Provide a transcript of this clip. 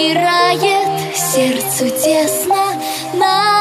замирает сердцу тесно на